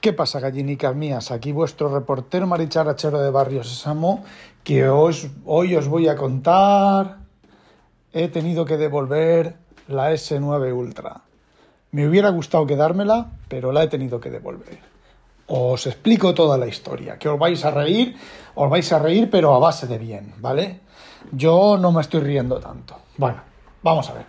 ¿Qué pasa, gallinicas mías? Aquí vuestro reportero maricharachero de Barrio Sésamo, que hoy, hoy os voy a contar... He tenido que devolver la S9 Ultra. Me hubiera gustado quedármela, pero la he tenido que devolver. Os explico toda la historia, que os vais a reír, os vais a reír, pero a base de bien, ¿vale? Yo no me estoy riendo tanto. Bueno, vamos a ver.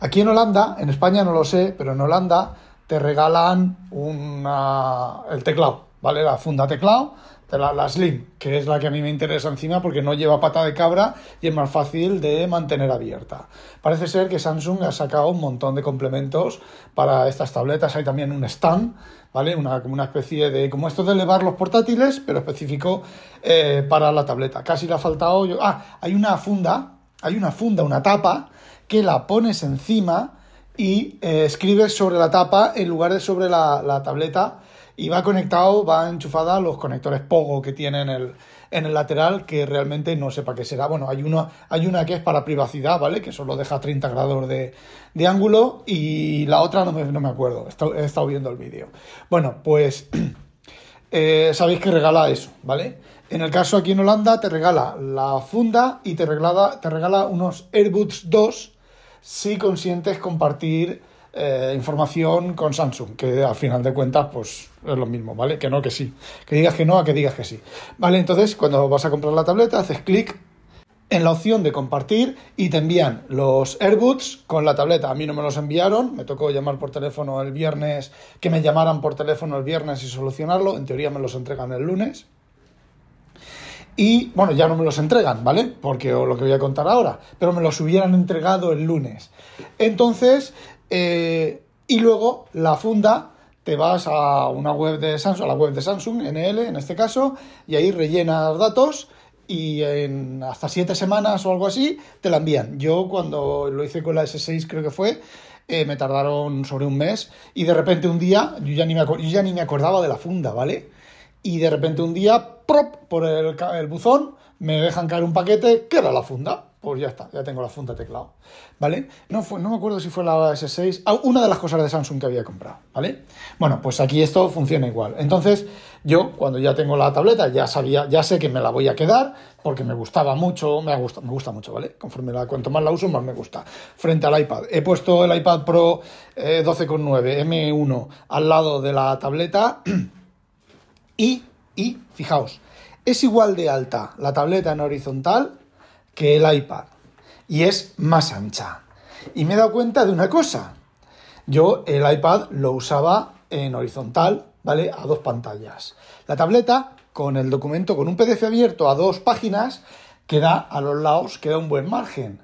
Aquí en Holanda, en España no lo sé, pero en Holanda te regalan una, el teclado, ¿vale? La funda teclado, la, la, Slim, que es la que a mí me interesa encima porque no lleva pata de cabra y es más fácil de mantener abierta. Parece ser que Samsung ha sacado un montón de complementos para estas tabletas. Hay también un stand, ¿vale? Una, una especie de, como esto de elevar los portátiles, pero específico eh, para la tableta. Casi le ha faltado, yo, ah, hay una funda, hay una funda, una tapa, que la pones encima y eh, escribes sobre la tapa en lugar de sobre la, la, tableta y va conectado, va enchufada a los conectores Pogo que tiene en el, en el lateral que realmente no sé para qué será. Bueno, hay una, hay una que es para privacidad, ¿vale? Que solo deja 30 grados de, de ángulo y la otra no me, no me acuerdo, he estado, viendo el vídeo. Bueno, pues eh, sabéis que regala eso, ¿vale? En el caso aquí en Holanda te regala la funda y te regala, te regala unos AirBuds 2 si consientes compartir eh, información con Samsung, que al final de cuentas, pues es lo mismo, ¿vale? Que no, que sí. Que digas que no, a que digas que sí. ¿Vale? Entonces, cuando vas a comprar la tableta, haces clic en la opción de compartir y te envían los AirBuds con la tableta. A mí no me los enviaron, me tocó llamar por teléfono el viernes, que me llamaran por teléfono el viernes y solucionarlo. En teoría me los entregan el lunes. Y bueno, ya no me los entregan, ¿vale? Porque lo que voy a contar ahora, pero me los hubieran entregado el lunes. Entonces, eh, y luego la funda, te vas a una web de Samsung, a la web de Samsung, NL en este caso, y ahí rellenas datos y en hasta siete semanas o algo así te la envían. Yo cuando lo hice con la S6 creo que fue, eh, me tardaron sobre un mes y de repente un día, yo ya, ni me, yo ya ni me acordaba de la funda, ¿vale? y de repente un día, por el, buzón, me dejan caer un paquete que era la funda. Pues ya está, ya tengo la funda teclado, ¿vale? No, fue, no me acuerdo si fue la S6, ah, una de las cosas de Samsung que había comprado, ¿vale? Bueno, pues aquí esto funciona igual. Entonces, yo cuando ya tengo la tableta, ya sabía, ya sé que me la voy a quedar, porque me gustaba mucho, me gusta, me gusta mucho, ¿vale? Conforme la, cuanto más la uso, más me gusta. Frente al iPad. He puesto el iPad Pro eh, 12,9 M1 al lado de la tableta. Y, y, fijaos, es igual de alta la tableta en horizontal que el iPad. Y es más ancha. Y me he dado cuenta de una cosa. Yo el iPad lo usaba en horizontal, ¿vale? A dos pantallas. La tableta, con el documento, con un PDF abierto a dos páginas, queda a los lados, queda un buen margen.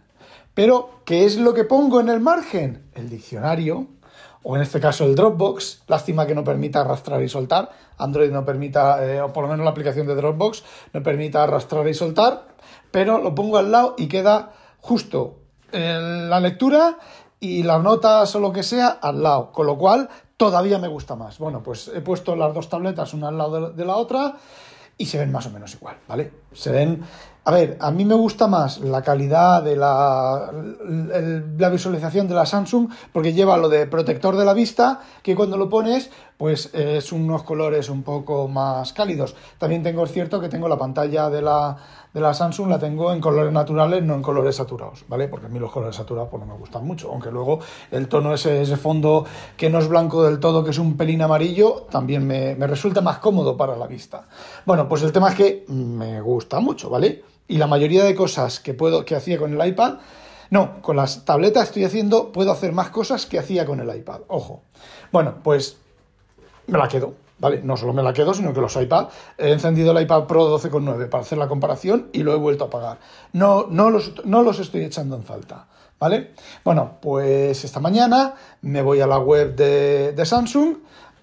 Pero, ¿qué es lo que pongo en el margen? El diccionario, o en este caso el Dropbox, lástima que no permita arrastrar y soltar, Android no permita, eh, o por lo menos la aplicación de Dropbox no permita arrastrar y soltar, pero lo pongo al lado y queda justo en la lectura y las notas o lo que sea al lado, con lo cual todavía me gusta más. Bueno, pues he puesto las dos tabletas una al lado de la otra y se ven más o menos igual, ¿vale? Se ven... A ver, a mí me gusta más la calidad de la, la visualización de la Samsung porque lleva lo de protector de la vista que cuando lo pones pues es unos colores un poco más cálidos. También tengo, cierto que tengo la pantalla de la, de la Samsung, la tengo en colores naturales, no en colores saturados, ¿vale? Porque a mí los colores saturados pues, no me gustan mucho, aunque luego el tono ese, ese fondo que no es blanco del todo, que es un pelín amarillo, también me, me resulta más cómodo para la vista. Bueno, pues el tema es que me gusta mucho, ¿vale? Y la mayoría de cosas que puedo, que hacía con el iPad, no, con las tabletas estoy haciendo, puedo hacer más cosas que hacía con el iPad. Ojo. Bueno, pues me la quedo, ¿vale? No solo me la quedo, sino que los iPad, he encendido el iPad Pro 12,9 para hacer la comparación y lo he vuelto a apagar. No, no, los, no los estoy echando en falta, ¿vale? Bueno, pues esta mañana me voy a la web de, de Samsung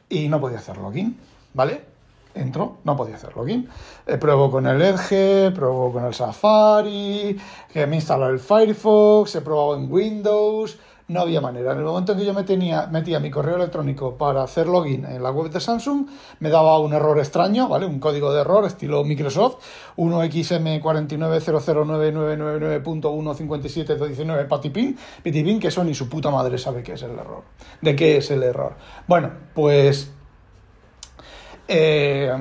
y no podía hacer login, ¿vale? Entro, no podía hacer login. Eh, pruebo con el Edge, pruebo con el Safari, que me instaló el Firefox, he probado en Windows, no había manera. En el momento en que yo me tenía, metía mi correo electrónico para hacer login en la web de Samsung, me daba un error extraño, ¿vale? Un código de error estilo Microsoft, 1XM49099.157.19 patipin, pitipin, que eso ni su puta madre sabe qué es el error. ¿De qué es el error? Bueno, pues eh,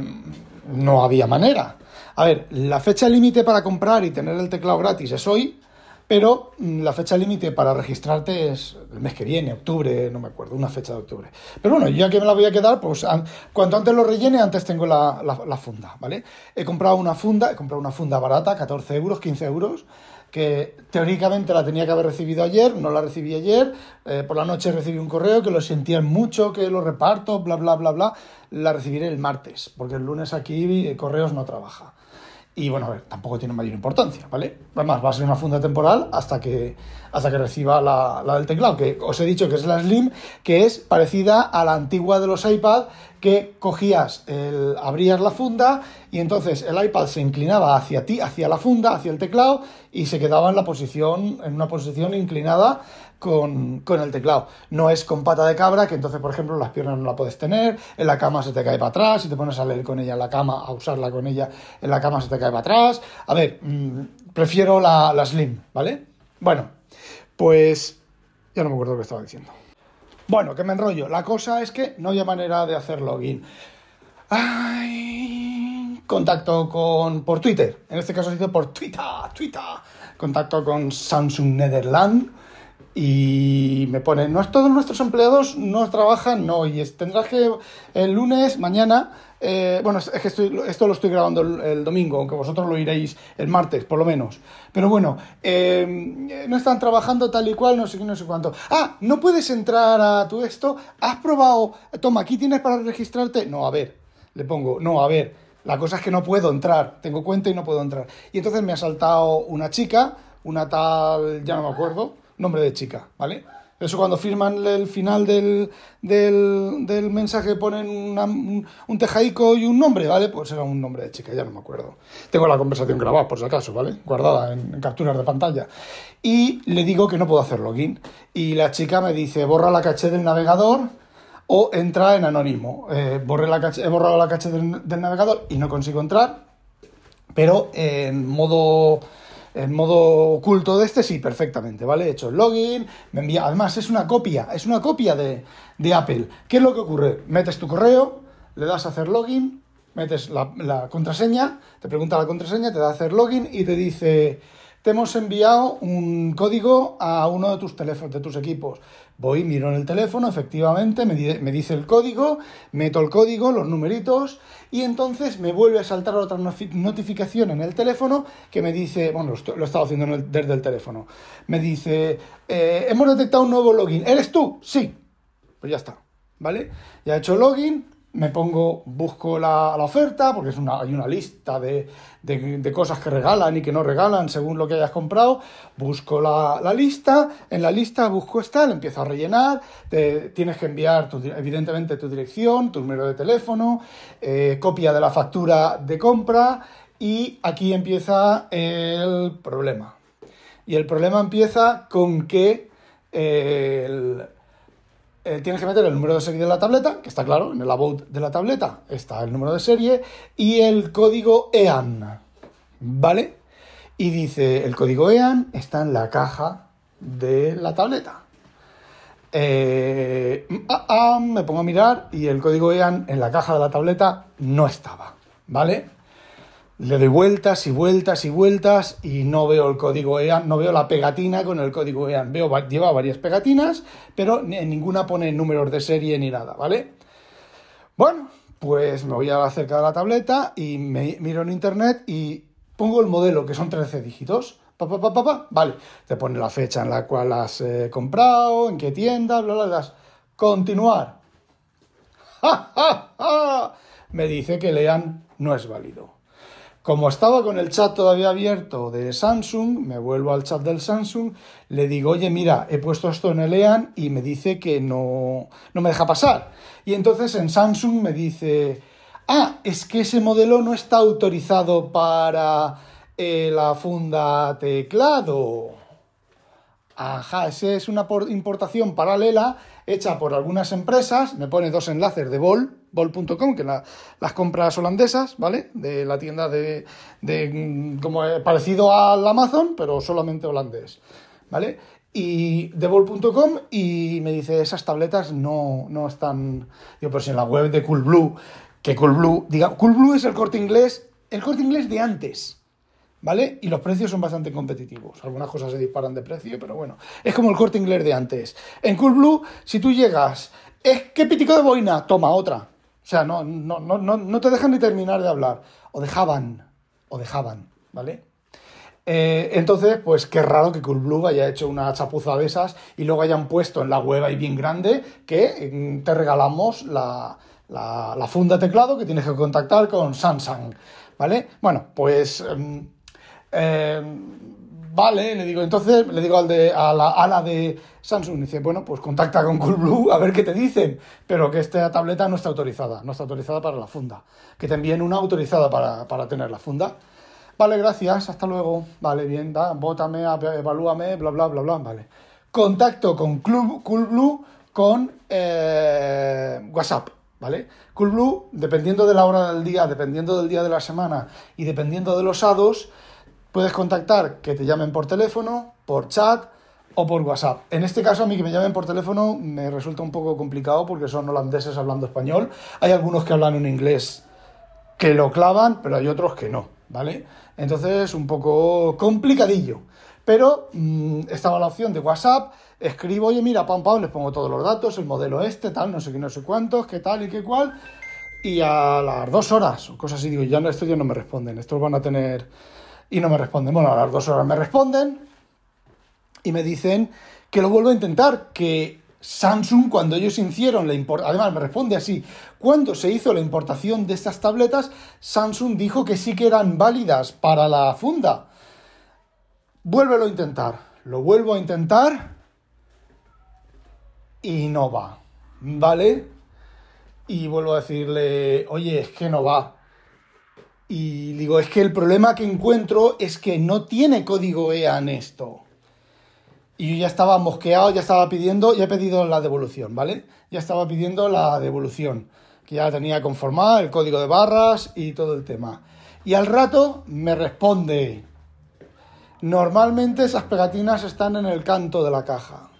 no había manera. A ver, la fecha límite para comprar y tener el teclado gratis es hoy, pero mm, la fecha límite para registrarte es el mes que viene, octubre, no me acuerdo, una fecha de octubre. Pero bueno, ya que me la voy a quedar, pues cuanto antes lo rellene, antes tengo la, la, funda, ¿vale? He comprado una funda, he comprado una funda barata, 14 euros, 15 euros, que teóricamente la tenía que haber recibido ayer, no la recibí ayer, eh, por la noche recibí un correo que lo sentían mucho, que lo reparto, bla, bla, bla, bla, la recibiré el martes, porque el lunes aquí eh, correos no trabaja. Y bueno, a tampoco tiene mayor importancia, ¿vale? Además, va a ser una funda temporal hasta que, hasta que reciba la, la, del teclado, que os he dicho que es la Slim, que es parecida a la antigua de los iPad, que cogías, el, abrías la funda y entonces el iPad se inclinaba hacia ti, hacia la funda, hacia el teclado y se quedaba en la posición, en una posición inclinada con, el teclado. No es con pata de cabra, que entonces, por ejemplo, las piernas no la puedes tener, en la cama se te cae para atrás, y te pones a leer con ella en la cama, a usarla con ella en la cama se te cae para atrás. A ver, mm, prefiero la, la Slim, ¿vale? Bueno, pues ya no me acuerdo lo que estaba diciendo. Bueno, que me enrollo. La cosa es que no hay manera de hacer login. Ay, contacto con por Twitter. En este caso ha sido por Twitter, Twitter. Contacto con Samsung Netherlands y me pone, no es todos nuestros empleados no trabajan, no, y tendrás que el lunes, mañana, eh, bueno, es que esto lo estoy grabando el, domingo, aunque vosotros lo iréis el martes, por lo menos. Pero bueno, eh, no están trabajando tal y cual, no sé qué, no sé cuánto. Ah, no puedes entrar a tu esto, has probado, toma, aquí tienes para registrarte. No, a ver, le pongo, no, a ver, la cosa es que no puedo entrar, tengo cuenta y no puedo entrar. Y entonces me ha saltado una chica, una tal, ya no me acuerdo, nombre de chica, ¿vale? Eso cuando firman el final del, del, del mensaje ponen un, tejaico y un nombre, ¿vale? Pues era un nombre de chica, ya no me acuerdo. Tengo la conversación grabada, por si acaso, ¿vale? Guardada en, capturas de pantalla. Y le digo que no puedo hacer login. Y la chica me dice, borra la caché del navegador o entra en anónimo. Eh, borré la caché, he borrado la caché del navegador y no consigo entrar, pero en modo en modo oculto de este, sí, perfectamente, ¿vale? He hecho el login, me envía, además es una copia, es una copia de, de Apple. ¿Qué es lo que ocurre? Metes tu correo, le das a hacer login, metes la, la contraseña, te pregunta la contraseña, te da a hacer login y te dice, te hemos enviado un código a uno de tus teléfonos, de tus equipos. Voy, miro en el teléfono, efectivamente, me, dice el código, meto el código, los numeritos, y entonces me vuelve a saltar otra notificación en el teléfono que me dice, bueno, lo, he estado haciendo desde el teléfono, me dice, eh, hemos detectado un nuevo login, ¿eres tú? Sí, pues ya está, ¿vale? Ya he hecho login, me pongo, busco la, oferta, porque es una, hay una lista de, cosas que regalan y que no regalan según lo que hayas comprado, busco la, lista, en la lista busco esta, le empiezo a rellenar, te, tienes que enviar evidentemente tu dirección, tu número de teléfono, eh, copia de la factura de compra y aquí empieza el problema. Y el problema empieza con que eh, el, eh, tienes que meter el número de serie de la tableta, que está claro, en el about de la tableta está el número de serie, y el código EAN, ¿vale? Y dice, el código EAN está en la caja de la tableta. Eh, ah, ah, me pongo a mirar y el código EAN en la caja de la tableta no estaba, ¿vale? Le doy vueltas y vueltas y vueltas y no veo el código EAN, no veo la pegatina con el código EAN. Veo, lleva varias pegatinas, pero ninguna pone números de serie ni nada, ¿vale? Bueno, pues me voy a acercar de la tableta y me miro en internet y pongo el modelo, que son 13 dígitos. Pa, pa, pa, pa, Vale, te pone la fecha en la cual has eh, comprado, en qué tienda, bla, bla, bla. Continuar. ¡Ja, ja, ja! Me dice que lean no es válido. Como estaba con el chat todavía abierto de Samsung, me vuelvo al chat del Samsung, le digo, oye, mira, he puesto esto en el EAN y me dice que no, no me deja pasar. Y entonces en Samsung me dice, ah, es que ese modelo no está autorizado para eh, la funda teclado. Ajá, esa es una importación paralela hecha por algunas empresas, me pone dos enlaces de Vol, Vol.com, que las compras holandesas, ¿vale? De la tienda de, de como parecido al Amazon, pero solamente holandés, ¿vale? Y de Vol.com y me dice, esas tabletas no, no están, yo pues en la web de Coolblue que Coolblue, diga, Coolblue es el corte inglés, el corte inglés de antes. ¿Vale? Y los precios son bastante competitivos. Algunas cosas se disparan de precio, pero bueno. Es como el corte inglés de antes. En Coolblue, si tú llegas, es que pitico de boina, toma otra. O sea, no, no, no, no te dejan ni terminar de hablar. O dejaban, o dejaban, ¿vale? Eh, entonces, pues qué raro que Coolblue haya hecho una chapuza de esas y luego hayan puesto en la web ahí bien grande que mm, te regalamos la, la, funda teclado que tienes que contactar con Samsung, ¿vale? Bueno, pues... Em, em, vale, le digo, entonces le digo al de, a, la, a la de Samsung, dice, bueno, pues contacta con Coolblue a ver qué te dicen, pero que esta tableta no está autorizada, no está autorizada para la funda, que te envíen una autorizada para, para tener la funda. Vale, gracias, hasta luego. Vale, bien, bótame, evalúame, bla, bla, bla, bla, vale. Contacto con Club, Coolblue con eh, WhatsApp, ¿vale? Coolblue, dependiendo de la hora del día, dependiendo del día de la semana y dependiendo de los hados, puedes contactar que te llamen por teléfono, por chat o por WhatsApp. En este caso, a mí que me llamen por teléfono me resulta un poco complicado porque son holandeses hablando español. Hay algunos que hablan en inglés que lo clavan, pero hay otros que no, ¿vale? Entonces, un poco complicadillo. Pero mm, estaba la opción de WhatsApp, escribo, oye, mira, pam, pam, les pongo todos los datos, el modelo este, tal, no sé qué, no sé cuántos, qué tal y qué cual. Y a las dos horas, o cosas así, digo, ya no, estos ya no me responden, estos van a tener... Y no me responden. Bueno, a las dos horas me responden y me dicen que lo vuelvo a intentar, que Samsung, cuando ellos hicieron la importación, además me responde así, cuando se hizo la importación de estas tabletas, Samsung dijo que sí que eran válidas para la funda. Vuélvelo a intentar, lo vuelvo a intentar y no va, ¿vale? Y vuelvo a decirle, oye, es que no va. Y digo, es que el problema que encuentro es que no tiene código EAN esto. Y yo ya estaba mosqueado, ya estaba pidiendo, ya he pedido la devolución, ¿vale? Ya estaba pidiendo la devolución, que ya tenía conformada, el código de barras y todo el tema. Y al rato me responde, normalmente esas pegatinas están en el canto de la caja.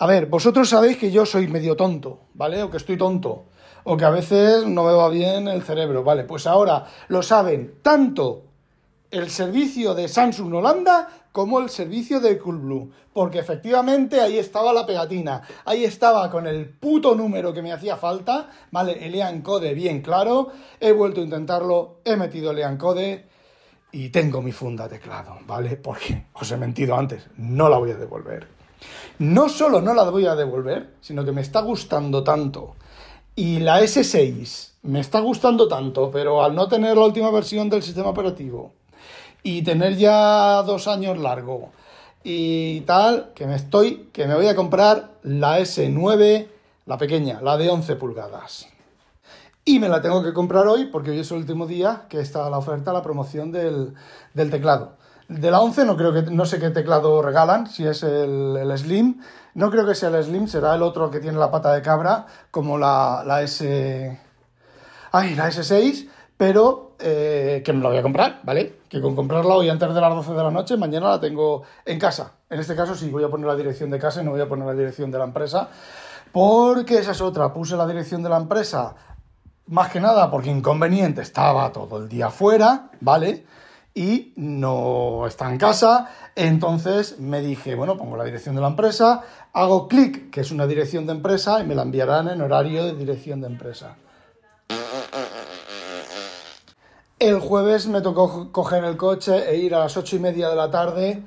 A ver, vosotros sabéis que yo soy medio tonto, ¿vale? O que estoy tonto. O que a veces no me va bien el cerebro, ¿vale? Pues ahora lo saben tanto el servicio de Samsung Holanda como el servicio de Coolblue, porque efectivamente ahí estaba la pegatina, ahí estaba con el puto número que me hacía falta, ¿vale? El EAN code bien claro, he vuelto a intentarlo, he metido el EAN code y tengo mi funda teclado, ¿vale? Porque os he mentido antes, no la voy a devolver. No solo no la voy a devolver, sino que me está gustando tanto. Y la S6 me está gustando tanto, pero al no tener la última versión del sistema operativo, y tener ya dos años largo y tal, que me estoy, que me voy a comprar la S9, la pequeña, la de 11 pulgadas. Y me la tengo que comprar hoy porque hoy es el último día que está la oferta, la promoción del, teclado. De la 11 no creo que, no sé qué teclado regalan, si es el, el, Slim. No creo que sea el Slim, será el otro que tiene la pata de cabra, como la, la S... Ay, la S6 pero eh, que me la voy a comprar, ¿vale? Que con comprarla hoy antes de las 12 de la noche, mañana la tengo en casa. En este caso sí voy a poner la dirección de casa y no voy a poner la dirección de la empresa, porque esa es otra. Puse la dirección de la empresa más que nada porque inconveniente estaba todo el día fuera, ¿vale? Y no está en casa, entonces me dije, bueno, pongo la dirección de la empresa, hago clic, que es una dirección de empresa, y me la enviarán en horario de dirección de empresa. El jueves me tocó coger el coche e ir a las ocho y media de la tarde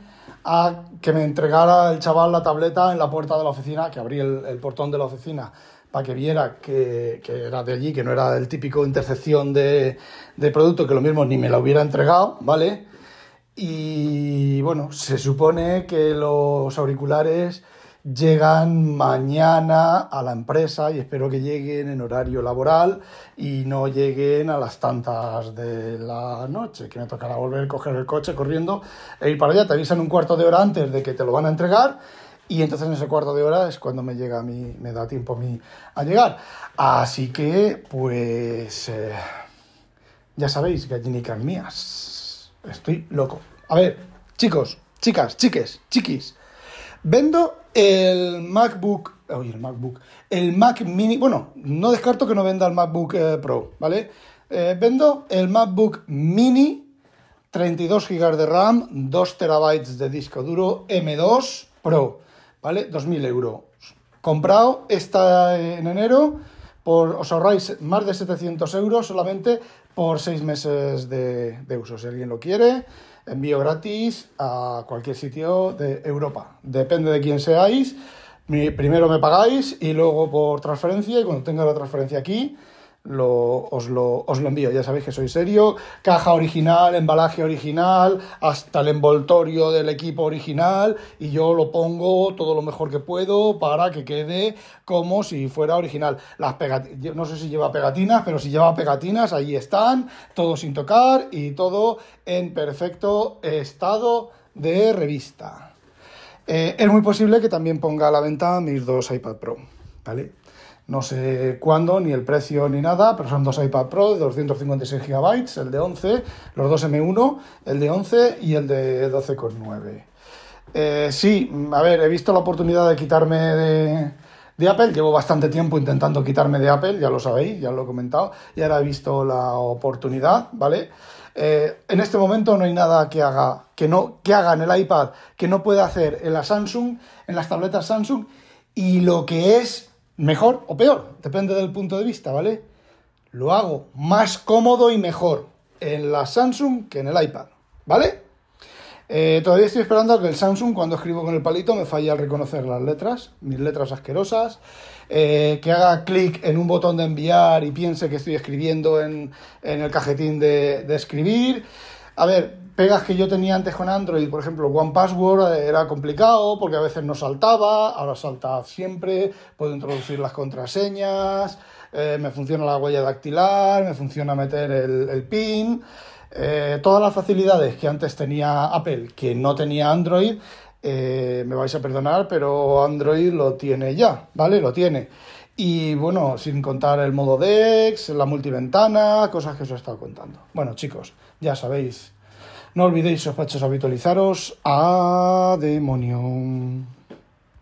a que me entregara el chaval la tableta en la puerta de la oficina, que abrí el, portón de la oficina para que viera que, era de allí, que no era el típico intercepción de, de producto, que lo mismo ni me la hubiera entregado, ¿vale? Y bueno, se supone que los auriculares llegan mañana a la empresa y espero que lleguen en horario laboral y no lleguen a las tantas de la noche, que me tocará volver a coger el coche corriendo e ir para allá. Te avisan un cuarto de hora antes de que te lo van a entregar y entonces en ese cuarto de hora es cuando me llega a mí, me da tiempo a mí a llegar. Así que, pues, eh, ya sabéis, gallinicas mías, estoy loco. A ver, chicos, chicas, chiques, chiquis, vendo el MacBook Oye, el MacBook. El Mac Mini. Bueno, no descarto que no venda el MacBook eh, Pro, ¿vale? Eh, vendo el MacBook Mini, 32 GB de RAM, 2 TB de disco duro, M2 Pro, ¿vale? 2.000 euros. Comprado esta en enero, por, os ahorráis más de 700 euros solamente por 6 meses de, de uso. Si alguien lo quiere, envío gratis a cualquier sitio de Europa. Depende de quién seáis. Primero me pagáis y luego por transferencia y cuando tenga la transferencia aquí lo, os, lo, os, lo, envío. Ya sabéis que soy serio. Caja original, embalaje original, hasta el envoltorio del equipo original. Y yo lo pongo todo lo mejor que puedo para que quede como si fuera original. Las no sé si lleva pegatinas, pero si lleva pegatinas, ahí están, todo sin tocar y todo en perfecto estado de revista. Eh, es muy posible que también ponga a la venta mis dos iPad Pro, ¿vale? No sé cuándo, ni el precio, ni nada, pero son dos iPad Pro de 256 GB, el de 11, los dos M1, el de 11 y el de 12,9. Eh, sí, a ver, he visto la oportunidad de quitarme de, Apple, llevo bastante tiempo intentando quitarme de Apple, ya lo sabéis, ya lo he comentado, y ahora he visto la oportunidad, ¿vale? Eh, en este momento no hay nada que haga, que, no, que haga en el iPad que no pueda hacer en la Samsung, en las tabletas Samsung, y lo que es mejor o peor, depende del punto de vista, ¿vale? Lo hago más cómodo y mejor en la Samsung que en el iPad, ¿vale? Eh, todavía estoy esperando que el Samsung, cuando escribo con el palito, me falle al reconocer las letras, mis letras asquerosas, eh, que haga clic en un botón de enviar y piense que estoy escribiendo en, el cajetín de, de escribir. A ver, pegas que yo tenía antes con Android, por ejemplo, One Password eh, era complicado porque a veces no saltaba, ahora salta siempre, puedo introducir las contraseñas, eh, me funciona la huella dactilar, me funciona meter el, PIN, eh, todas las facilidades que antes tenía Apple, que no tenía Android, me vais a perdonar, pero Android lo tiene ya, ¿vale? Lo tiene. Y bueno, sin contar el modo DeX, la multiventana, cosas que os he estado contando. Bueno, chicos, ya sabéis no olvidéis, sospechosos, habitualizaros. ¡A demonio!